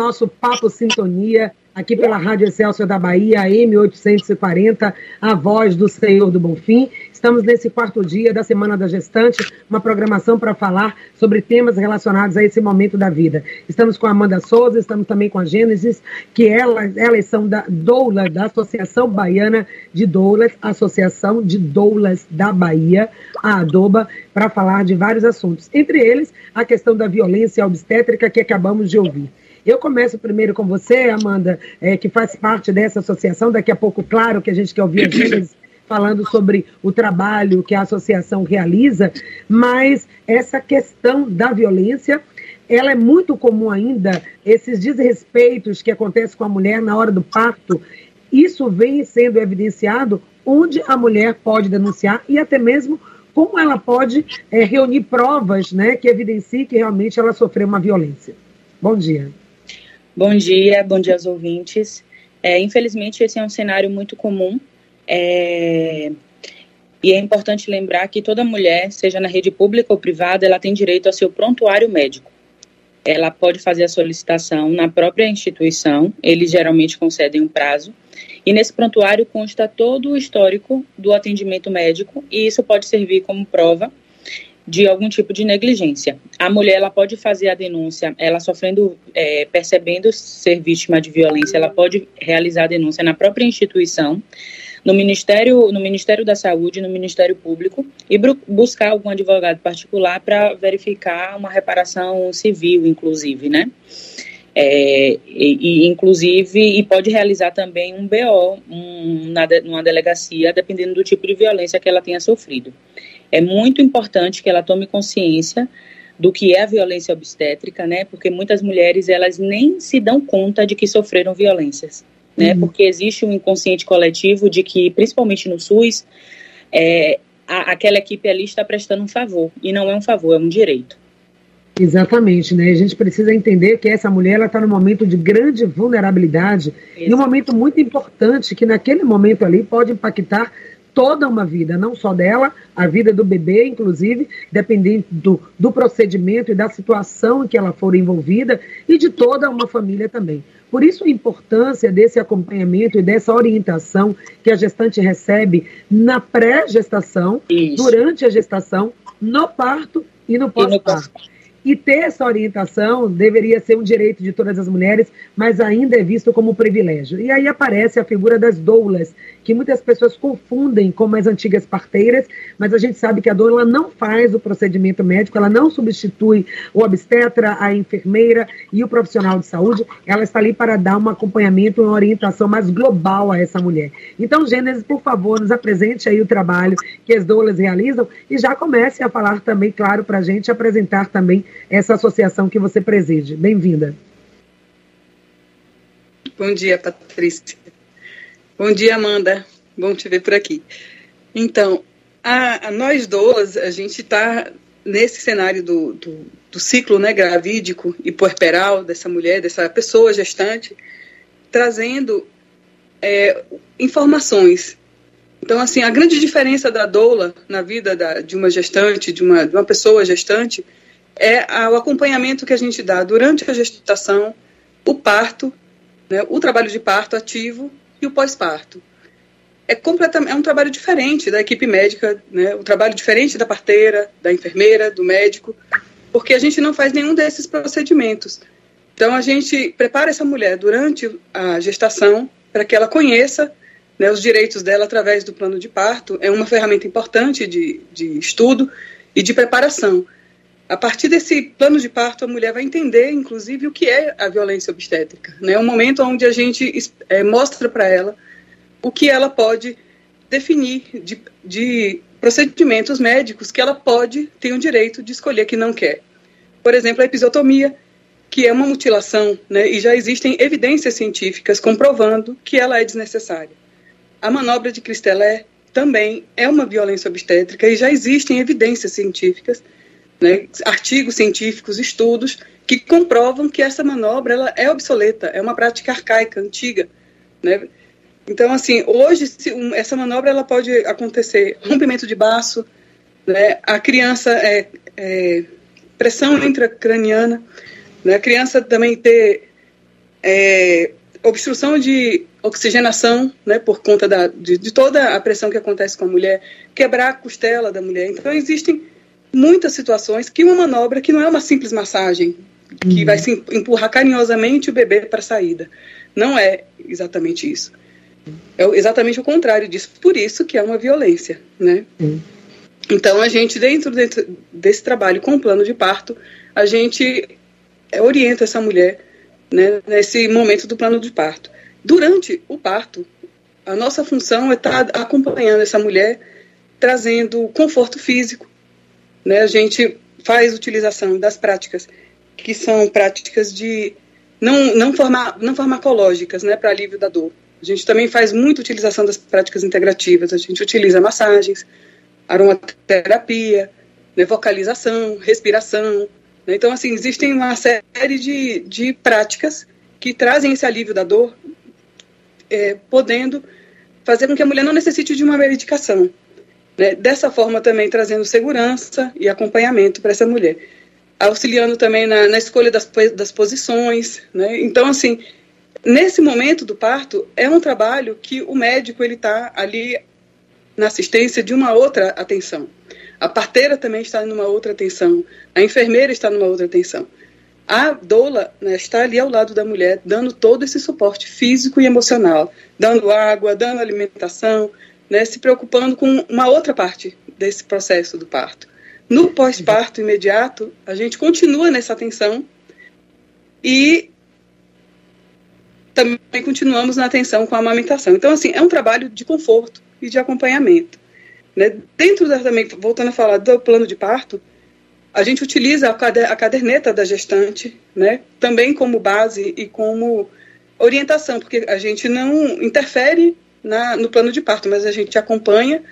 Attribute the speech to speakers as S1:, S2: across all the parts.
S1: nosso Papo Sintonia, aqui pela Rádio Excelsior da Bahia, M840, a voz do Senhor do Bonfim. Estamos nesse quarto dia da Semana da Gestante, uma programação para falar sobre temas relacionados a esse momento da vida. Estamos com a Amanda Souza, estamos também com a Gênesis, que elas, elas são da Doulas, da Associação Baiana de Doulas, Associação de Doulas da Bahia, a ADOBA, para falar de vários assuntos. Entre eles, a questão da violência obstétrica que acabamos de ouvir. Eu começo primeiro com você, Amanda, é, que faz parte dessa associação. Daqui a pouco, claro, que a gente quer ouvir a Gênesis falando sobre o trabalho que a associação realiza, mas essa questão da violência, ela é muito comum ainda, esses desrespeitos que acontecem com a mulher na hora do parto, isso vem sendo evidenciado onde a mulher pode denunciar e até mesmo como ela pode é, reunir provas né, que evidenciem que realmente ela sofreu uma violência. Bom dia.
S2: Bom dia, bom dia aos ouvintes. É, infelizmente, esse é um cenário muito comum. É, e é importante lembrar que toda mulher, seja na rede pública ou privada, ela tem direito ao seu prontuário médico. Ela pode fazer a solicitação na própria instituição, eles geralmente concedem um prazo, e nesse prontuário consta todo o histórico do atendimento médico, e isso pode servir como prova de algum tipo de negligência. A mulher ela pode fazer a denúncia, ela sofrendo, é, percebendo ser vítima de violência, ela pode realizar a denúncia na própria instituição, no Ministério, no Ministério da Saúde, no Ministério Público e buscar algum advogado particular para verificar uma reparação civil, inclusive, né? É, e, e, inclusive, e pode realizar também um BO um, na, numa delegacia, dependendo do tipo de violência que ela tenha sofrido. É muito importante que ela tome consciência do que é a violência obstétrica, né? Porque muitas mulheres elas nem se dão conta de que sofreram violências, né? Uhum. Porque existe um inconsciente coletivo de que, principalmente no SUS, é, a, aquela equipe ali está prestando um favor e não é um favor, é um direito.
S1: Exatamente, né? A gente precisa entender que essa mulher ela está num momento de grande vulnerabilidade Exato. e um momento muito importante que naquele momento ali pode impactar toda uma vida, não só dela, a vida do bebê, inclusive, dependendo do, do procedimento e da situação em que ela for envolvida, e de toda uma família também. Por isso a importância desse acompanhamento e dessa orientação que a gestante recebe na pré-gestação, durante a gestação, no parto e no pós-parto. E ter essa orientação deveria ser um direito de todas as mulheres, mas ainda é visto como um privilégio. E aí aparece a figura das doulas, que muitas pessoas confundem com as antigas parteiras, mas a gente sabe que a doula não faz o procedimento médico, ela não substitui o obstetra, a enfermeira e o profissional de saúde, ela está ali para dar um acompanhamento, uma orientação mais global a essa mulher. Então, Gênesis, por favor, nos apresente aí o trabalho que as doulas realizam e já comece a falar também, claro, para a gente, apresentar também essa associação que você preside. Bem-vinda.
S3: Bom dia, Patrícia. Bom dia, Amanda. Bom te ver por aqui. Então, a, a nós duas, a gente está nesse cenário do, do, do, ciclo né, gravídico e puerperal dessa mulher, dessa pessoa gestante, trazendo é, informações. Então, assim, a grande diferença da doula na vida da, de uma gestante, de uma, de uma pessoa gestante, é o acompanhamento que a gente dá durante a gestação, o parto, né, o trabalho de parto ativo e o pós-parto. É, completamente, é um trabalho diferente da equipe médica, né, um trabalho diferente da parteira, da enfermeira, do médico, porque a gente não faz nenhum desses procedimentos. Então, a gente prepara essa mulher durante a gestação para que ela conheça né, os direitos dela através do plano de parto. É uma ferramenta importante de, de estudo e de preparação. A partir desse plano de parto, a mulher vai entender, inclusive, o que é a violência obstétrica. É né? um momento onde a gente é, mostra para ela o que ela pode definir de, de, procedimentos médicos que ela pode ter o direito de escolher que não quer. Por exemplo, a episiotomia, que é uma mutilação, né? e já existem evidências científicas comprovando que ela é desnecessária. A manobra de Cristelé também é uma violência obstétrica e já existem evidências científicas né, artigos científicos, estudos que comprovam que essa manobra ela é obsoleta, é uma prática arcaica, antiga, né? Então, assim, hoje se, um, essa manobra ela pode acontecer rompimento de baço, né? A criança é, é pressão intracraniana, né? A criança também ter é, obstrução de oxigenação, né, por conta da, de, de, toda a pressão que acontece com a mulher, quebrar a costela da mulher. Então, existem muitas situações que uma manobra que não é uma simples massagem, que uhum. vai se empurrar carinhosamente o bebê para a saída. Não é exatamente isso. É exatamente o contrário disso. Por isso que é uma violência, né? Uhum. Então, a gente, dentro, dentro desse trabalho com o plano de parto, a gente orienta essa mulher né, nesse momento do plano de parto. Durante o parto, a nossa função é estar tá acompanhando essa mulher, trazendo conforto físico. Né? A gente faz utilização das práticas que são práticas de não, não, farma, não farmacológicas né, para alívio da dor. A gente também faz muita utilização das práticas integrativas. A gente utiliza massagens, aromaterapia, né, vocalização, respiração. Né? Então, assim, existem uma série de, de práticas que trazem esse alívio da dor é, podendo fazer com que a mulher não necessite de uma medicação. Né? Dessa forma, também trazendo segurança e acompanhamento para essa mulher. Auxiliando também na, na escolha das, das posições. Né? Então, assim, nesse momento do parto, é um trabalho que o médico ele está ali na assistência de uma outra atenção. A parteira também está numa outra atenção. A enfermeira está numa outra atenção. A doula né, está ali ao lado da mulher, dando todo esse suporte físico e emocional, dando água, dando alimentação, né, se preocupando com uma outra parte desse processo do parto. No pós-parto imediato, a gente continua nessa atenção e também continuamos na atenção com a amamentação. Então, assim, é um trabalho de conforto e de acompanhamento. Né? Dentro da, também, voltando a falar do plano de parto, a gente utiliza a caderneta da gestante, né, também como base e como orientação, porque a gente não interfere na, no plano de parto, mas a gente acompanha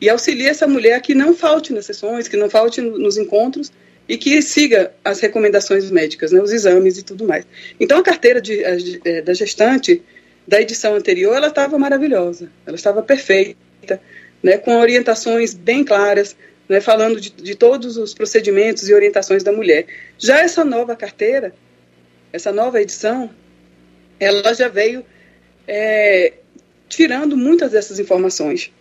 S3: e auxilia essa mulher que não falte nas sessões, que não falte nos encontros e que siga as recomendações médicas, né, os exames e tudo mais. Então, a carteira de, a, é, da gestante da edição anterior, ela estava maravilhosa, ela estava perfeita, né, com orientações bem claras, né, falando de, de, todos os procedimentos e orientações da mulher. Já essa nova carteira, essa nova edição, ela já veio é, tirando muitas dessas informações.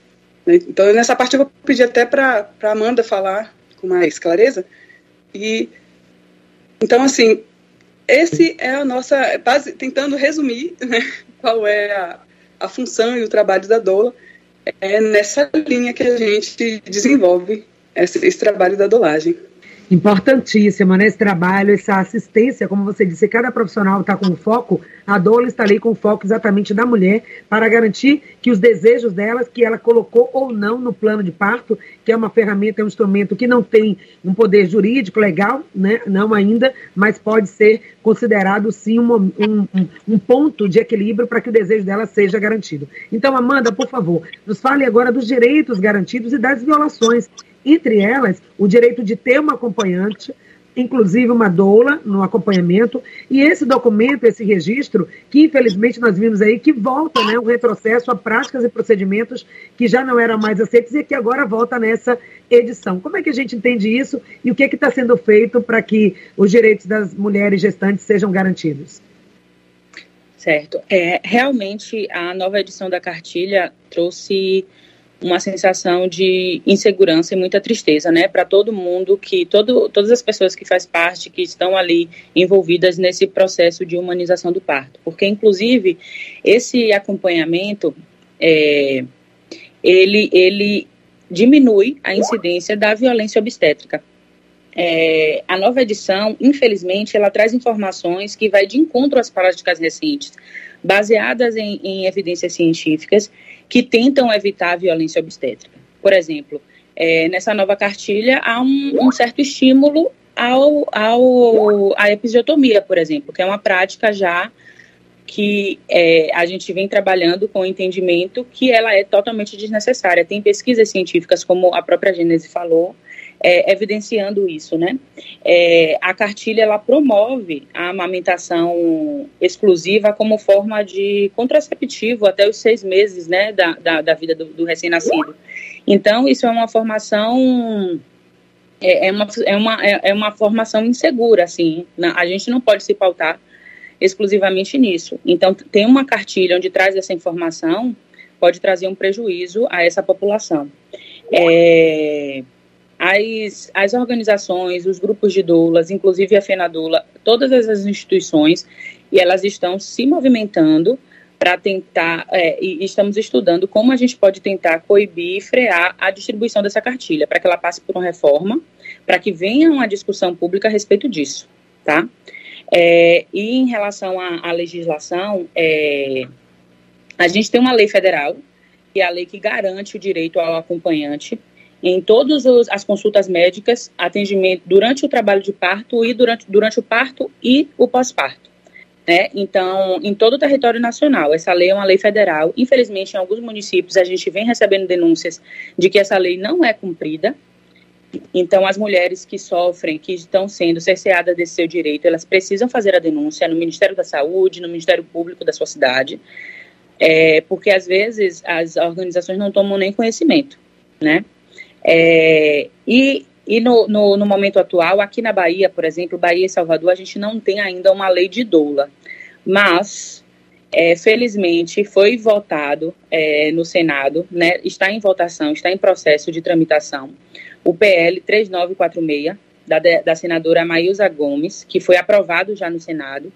S3: Né? Então, nessa parte, eu vou pedir até para a Amanda falar com mais clareza. E, então, assim, esse é a nossa. Base, tentando resumir né, qual é a, a função e o trabalho da doula, é nessa linha que a gente desenvolve esse, esse trabalho da dolagem.
S1: Importantíssimo, né? Esse trabalho, essa assistência, como você disse, cada profissional está com foco, a doula está ali com foco exatamente da mulher, para garantir que os desejos delas, que ela colocou ou não no plano de parto, que é uma ferramenta, é um instrumento que não tem um poder jurídico, legal, né? Não ainda, mas pode ser considerado sim um, um, um ponto de equilíbrio para que o desejo dela seja garantido. Então, Amanda, por favor, nos fale agora dos direitos garantidos e das violações entre elas o direito de ter uma acompanhante, inclusive uma doula no acompanhamento, e esse documento, esse registro, que infelizmente nós vimos aí que volta, né, um retrocesso a práticas e procedimentos que já não eram mais aceitos e que agora volta nessa edição. Como é que a gente entende isso e o que é está sendo feito para que os direitos das mulheres gestantes sejam garantidos?
S2: Certo. É, realmente, a nova edição da cartilha trouxe uma sensação de insegurança e muita tristeza, né, para todo mundo que todo, todas as pessoas que faz parte, que estão ali envolvidas nesse processo de humanização do parto, porque inclusive esse acompanhamento é, ele ele diminui a incidência da violência obstétrica. É, a nova edição, infelizmente, ela traz informações que vai de encontro às práticas recentes, baseadas em, em evidências científicas que tentam evitar a violência obstétrica. Por exemplo, é, nessa nova cartilha há um, um certo estímulo ao, ao, à episiotomia, por exemplo, que é uma prática já que é, a gente vem trabalhando com o entendimento que ela é totalmente desnecessária. Tem pesquisas científicas, como a própria Gênese falou, é, evidenciando isso, né? É, a cartilha ela promove a amamentação exclusiva como forma de contraceptivo até os seis meses, né, da, da, da vida do, do recém-nascido. Então isso é uma formação é, é uma, é, uma, é, é uma formação insegura, assim. a gente não pode se pautar exclusivamente nisso. Então, tem uma cartilha onde traz essa informação, pode trazer um prejuízo a essa população. É, as, as organizações, os grupos de doulas, inclusive a FENADULA, todas essas instituições, e elas estão se movimentando para tentar, é, e estamos estudando como a gente pode tentar coibir e frear a distribuição dessa cartilha, para que ela passe por uma reforma, para que venha uma discussão pública a respeito disso, tá? É, e em relação à, à legislação, é, a gente tem uma lei federal, que é a lei que garante o direito ao acompanhante em todas as consultas médicas, atendimento durante o trabalho de parto e durante, durante o parto e o pós-parto. Né? Então, em todo o território nacional, essa lei é uma lei federal. Infelizmente, em alguns municípios, a gente vem recebendo denúncias de que essa lei não é cumprida. Então, as mulheres que sofrem, que estão sendo cerceadas desse seu direito, elas precisam fazer a denúncia no Ministério da Saúde, no Ministério Público da sua cidade, é, porque às vezes as organizações não tomam nem conhecimento, né? É, e e no, no, no, momento atual, aqui na Bahia, por exemplo, Bahia e Salvador, a gente não tem ainda uma lei de doula. Mas, é, felizmente, foi votado é, no Senado, né, está em votação, está em processo de tramitação, o PL 3946, da, da senadora Maísa Gomes, que foi aprovado já no Senado,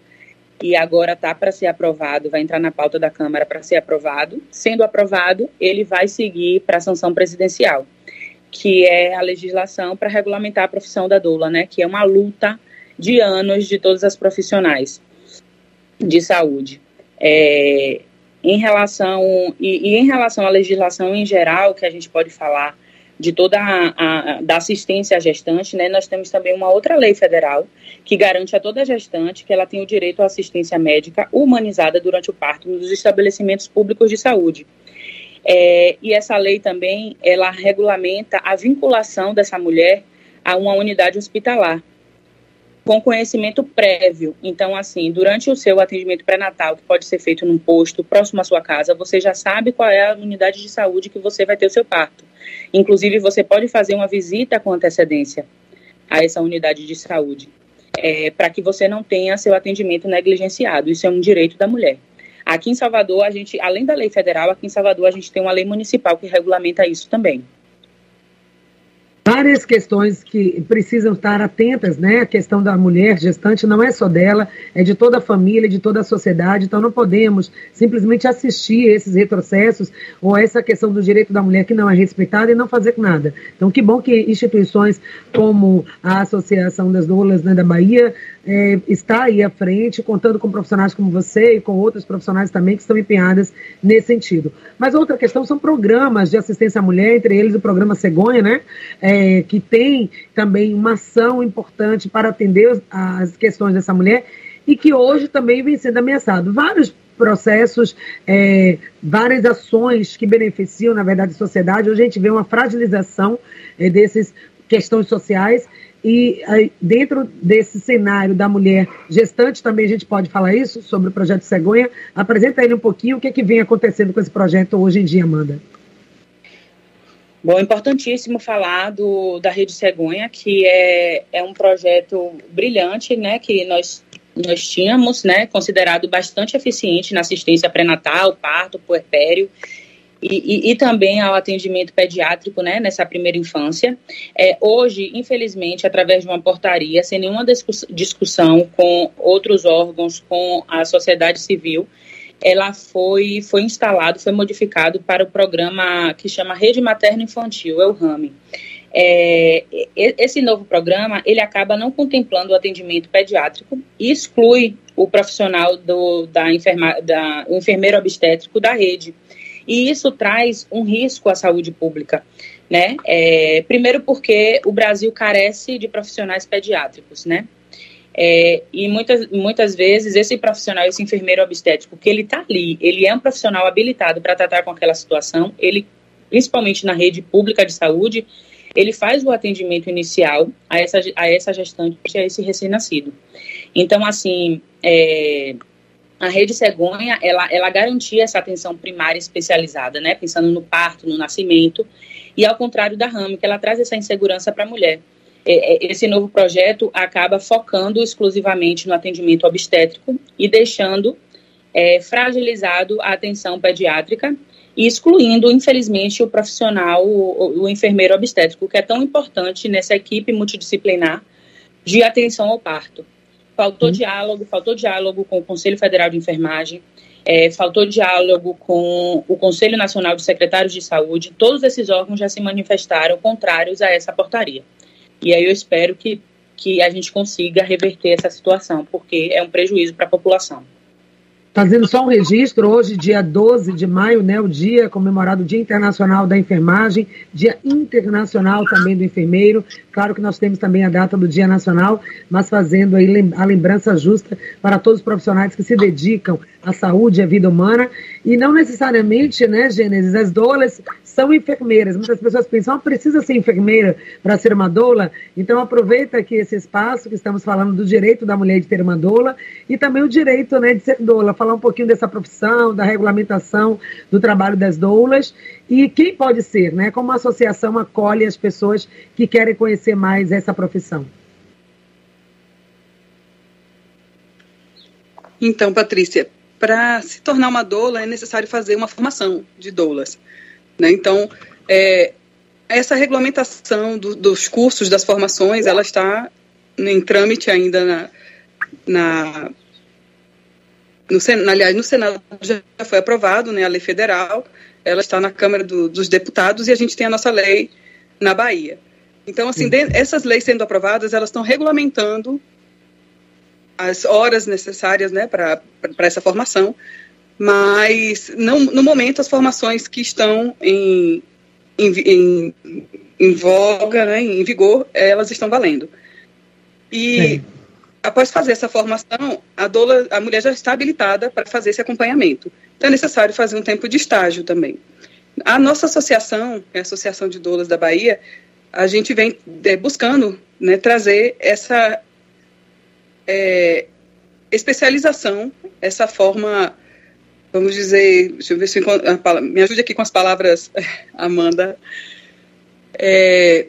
S2: e agora está para ser aprovado, vai entrar na pauta da Câmara para ser aprovado. Sendo aprovado, ele vai seguir para a sanção presidencial que é a legislação para regulamentar a profissão da doula, né, que é uma luta de anos de todas as profissionais de saúde. É, em relação e, e, em relação à legislação em geral, que a gente pode falar de toda a, a, da assistência à gestante, né, nós temos também uma outra lei federal que garante a toda gestante que ela tem o direito à assistência médica humanizada durante o parto nos estabelecimentos públicos de saúde. É, e essa lei também, ela regulamenta a vinculação dessa mulher a uma unidade hospitalar, com conhecimento prévio. Então, assim, durante o seu atendimento pré-natal, que pode ser feito num posto próximo à sua casa, você já sabe qual é a unidade de saúde que você vai ter o seu parto. Inclusive, você pode fazer uma visita com antecedência a essa unidade de saúde, é, para que você não tenha seu atendimento negligenciado. Isso é um direito da mulher. Aqui em Salvador, a gente, além da lei federal, aqui em Salvador a gente tem uma lei municipal que regulamenta isso também
S1: várias questões que precisam estar atentas, né? A questão da mulher gestante não é só dela, é de toda a família, de toda a sociedade. Então não podemos simplesmente assistir esses retrocessos ou essa questão do direito da mulher que não é respeitada e não fazer nada. Então que bom que instituições como a Associação das Doulas né, da Bahia é, está aí à frente, contando com profissionais como você e com outros profissionais também que estão empenhadas nesse sentido. Mas outra questão são programas de assistência à mulher, entre eles o programa Cegonha, né? É, é, que tem também uma ação importante para atender as questões dessa mulher e que hoje também vem sendo ameaçado. Vários processos, é, várias ações que beneficiam, na verdade, a sociedade. Hoje a gente vê uma fragilização é, dessas questões sociais e dentro desse cenário da mulher gestante também a gente pode falar isso sobre o projeto Cegonha. Apresenta ele um pouquinho o que, é que vem acontecendo com esse projeto hoje em dia, Amanda.
S2: Bom, importantíssimo falar do, da Rede Cegonha, que é, é um projeto brilhante, né, que nós, nós tínhamos, né, considerado bastante eficiente na assistência pré-natal, parto, puerpério, e, e, e, também ao atendimento pediátrico, né, nessa primeira infância. É, hoje, infelizmente, através de uma portaria, sem nenhuma discussão com outros órgãos, com a sociedade civil, ela foi, foi instalado, foi modificado para o programa que chama Rede Materno Infantil, é o RAMI. É, esse novo programa, ele acaba não contemplando o atendimento pediátrico e exclui o profissional do, da, enferma, da o enfermeiro obstétrico da rede. E isso traz um risco à saúde pública. Né? É, primeiro porque o Brasil carece de profissionais pediátricos, né? É, e muitas, muitas vezes esse profissional, esse enfermeiro obstétrico, que ele está ali, ele é um profissional habilitado para tratar com aquela situação, ele, principalmente na rede pública de saúde, ele faz o atendimento inicial a essa, a essa gestante, a esse recém-nascido. Então, assim, é, a rede cegonha, ela, ela garantia essa atenção primária especializada, né, pensando no parto, no nascimento, e ao contrário da RAM, que ela traz essa insegurança para a mulher. É, é, esse novo projeto acaba focando exclusivamente no atendimento obstétrico e deixando é, fragilizado a atenção pediátrica e excluindo, infelizmente, o profissional, o, o enfermeiro obstétrico, que é tão importante nessa equipe multidisciplinar de atenção ao parto. Faltou uhum. diálogo, faltou diálogo com o Conselho Federal de Enfermagem, é, faltou diálogo com o Conselho Nacional de Secretários de Saúde, todos esses órgãos já se manifestaram contrários a essa portaria. E aí eu espero que, que a gente consiga reverter essa situação, porque é um prejuízo para a população.
S1: Fazendo só um registro, hoje, dia 12 de maio, né, o dia comemorado o Dia Internacional da Enfermagem, Dia Internacional também do Enfermeiro. Claro que nós temos também a data do Dia Nacional, mas fazendo aí a lembrança justa para todos os profissionais que se dedicam à saúde e à vida humana. E não necessariamente, né, Gênesis, as doulas são enfermeiras. Muitas pessoas pensam, ah, precisa ser enfermeira para ser uma doula. Então aproveita aqui esse espaço que estamos falando do direito da mulher de ter uma doula e também o direito né, de ser doula. Falar um pouquinho dessa profissão, da regulamentação do trabalho das doulas e quem pode ser, né? Como a associação acolhe as pessoas que querem conhecer mais essa profissão.
S3: Então, Patrícia, para se tornar uma doula é necessário fazer uma formação de doulas. Né? Então, é, essa regulamentação do, dos cursos, das formações, ela está em trâmite ainda na, na no, aliás, no Senado já foi aprovado né, a lei federal, ela está na Câmara do, dos Deputados e a gente tem a nossa lei na Bahia. Então, assim, de, essas leis sendo aprovadas, elas estão regulamentando as horas necessárias né, para essa formação, mas não, no momento as formações que estão em, em, em, em voga, né, em vigor, elas estão valendo. E após fazer essa formação, a, doula, a mulher já está habilitada para fazer esse acompanhamento. Então é necessário fazer um tempo de estágio também. A nossa associação, a Associação de Doulas da Bahia, a gente vem é, buscando né, trazer essa é, especialização, essa forma vamos dizer, deixa eu ver se eu me ajude aqui com as palavras, Amanda. É,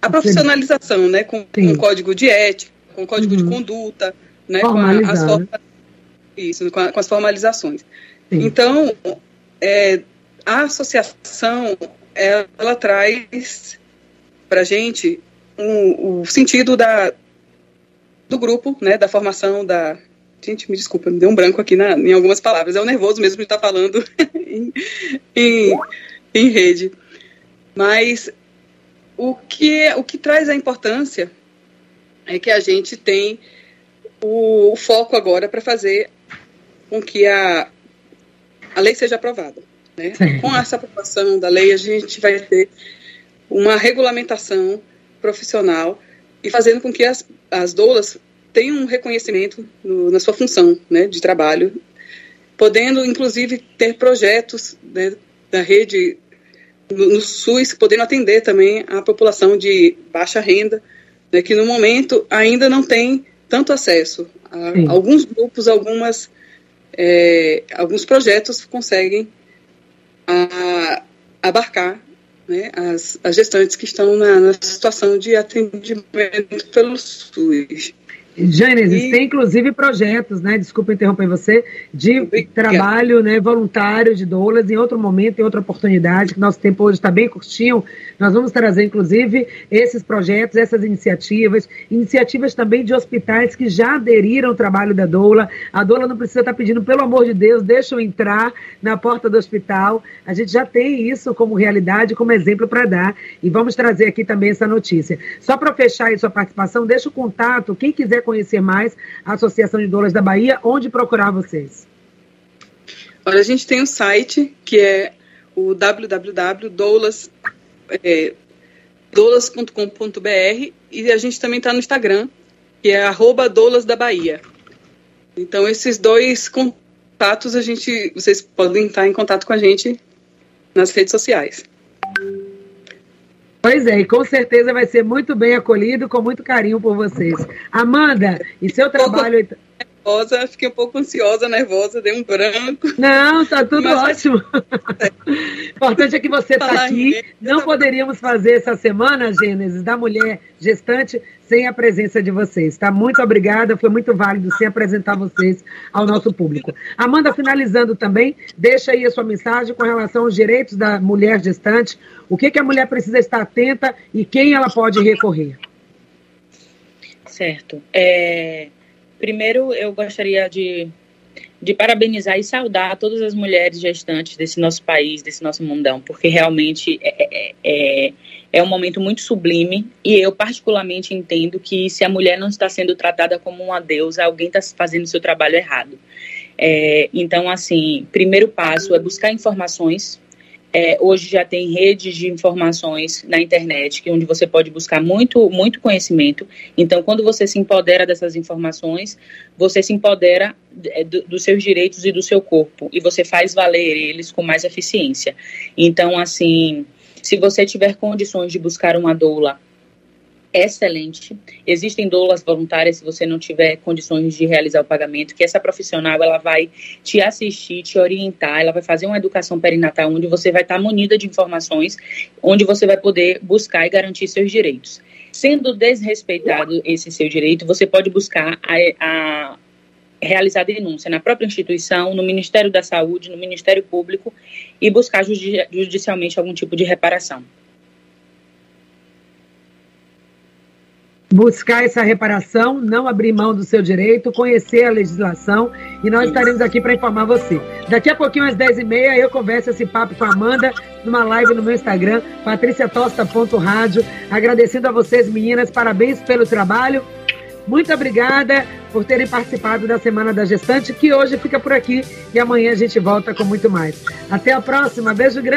S3: a profissionalização, né, com, com código de ética, com código uhum. de conduta, né, com a, as formas, isso, com, a, com, as formalizações. Sim. Então, é, a associação, ela, ela traz para a gente um, o sentido da, do grupo, né, da formação, da, Gente, me desculpa, me deu um branco aqui na, em algumas palavras. É o nervoso mesmo de estar falando em, em, em, rede. Mas o que, o que traz a importância é que a gente tem o, o foco agora para fazer com que a, a lei seja aprovada. Né? Com essa aprovação da lei, a gente vai ter uma regulamentação profissional e fazendo com que as, as doulas tem um reconhecimento no, na sua função né, de trabalho, podendo, inclusive, ter projetos né, da rede no, no, SUS, podendo atender também a população de baixa renda, né, que no momento ainda não tem tanto acesso. A, alguns grupos, algumas, é, alguns projetos conseguem a, abarcar né, as, as gestantes que estão na, na situação de atendimento pelo SUS.
S1: Gênesis, e... tem inclusive projetos, né? Desculpa interromper você, de Obrigado. trabalho né, voluntário de doulas em outro momento, em outra oportunidade, que nosso tempo hoje está bem curtinho. Nós vamos trazer, inclusive, esses projetos, essas iniciativas, iniciativas também de hospitais que já aderiram ao trabalho da doula. A doula não precisa estar pedindo, pelo amor de Deus, deixa eu entrar na porta do hospital. A gente já tem isso como realidade, como exemplo para dar. E vamos trazer aqui também essa notícia. Só para fechar aí sua participação, deixa o contato, quem quiser conhecer mais a Associação de Doulas da Bahia, onde procurar vocês?
S3: Olha, a gente tem um site que é o www.doulas, é, e a gente também está no Instagram, que é arroba doulas da Bahia. Então, esses dois contatos, a gente, vocês podem estar em contato com a gente nas redes sociais.
S1: Pois é, e com certeza vai ser muito bem acolhido, com muito carinho por vocês. Amanda, e seu trabalho.
S3: Nervosa, fiquei um pouco ansiosa, nervosa, dei um branco.
S1: Não, tá tudo Mas, ótimo. O importante é que você está aqui. Não poderíamos fazer essa semana, Gênesis, da mulher gestante sem a presença de vocês. Tá? Muito obrigada, foi muito válido sem apresentar vocês ao nosso público. Amanda, finalizando também, deixa aí a sua mensagem com relação aos direitos da mulher gestante, o que, que a mulher precisa estar atenta e quem ela pode recorrer.
S2: Certo. É, primeiro, eu gostaria de, de parabenizar e saudar todas as mulheres gestantes desse nosso país, desse nosso mundão, porque realmente é, é, é, é um momento muito sublime e eu particularmente entendo que se a mulher não está sendo tratada como uma deusa, alguém está fazendo seu trabalho errado. É, então, assim, primeiro passo é buscar informações é, hoje já tem redes de informações na internet, que onde você pode buscar muito, muito conhecimento. Então, quando você se empodera dessas informações, você se empodera é, do, dos seus direitos e do seu corpo e você faz valer eles com mais eficiência. Então, assim, se você tiver condições de buscar uma doula excelente. Existem doulas voluntárias se você não tiver condições de realizar o pagamento, que essa profissional ela vai te assistir, te orientar, ela vai fazer uma educação perinatal onde você vai estar munida de informações, onde você vai poder buscar e garantir seus direitos. Sendo desrespeitado esse seu direito, você pode buscar a, a realizar denúncia na própria instituição, no Ministério da Saúde, no Ministério Público e buscar judicialmente algum tipo de reparação.
S1: Buscar essa reparação, não abrir mão do seu direito, conhecer a legislação e nós estaremos aqui para informar você. Daqui a pouquinho, às 10h30, eu converso esse papo com a Amanda numa live no meu Instagram, patriciatosta.rádio. Agradecendo a vocês, meninas, parabéns pelo trabalho. Muito obrigada por terem participado da Semana da Gestante, que hoje fica por aqui e amanhã a gente volta com muito mais. Até a próxima. Beijo grande.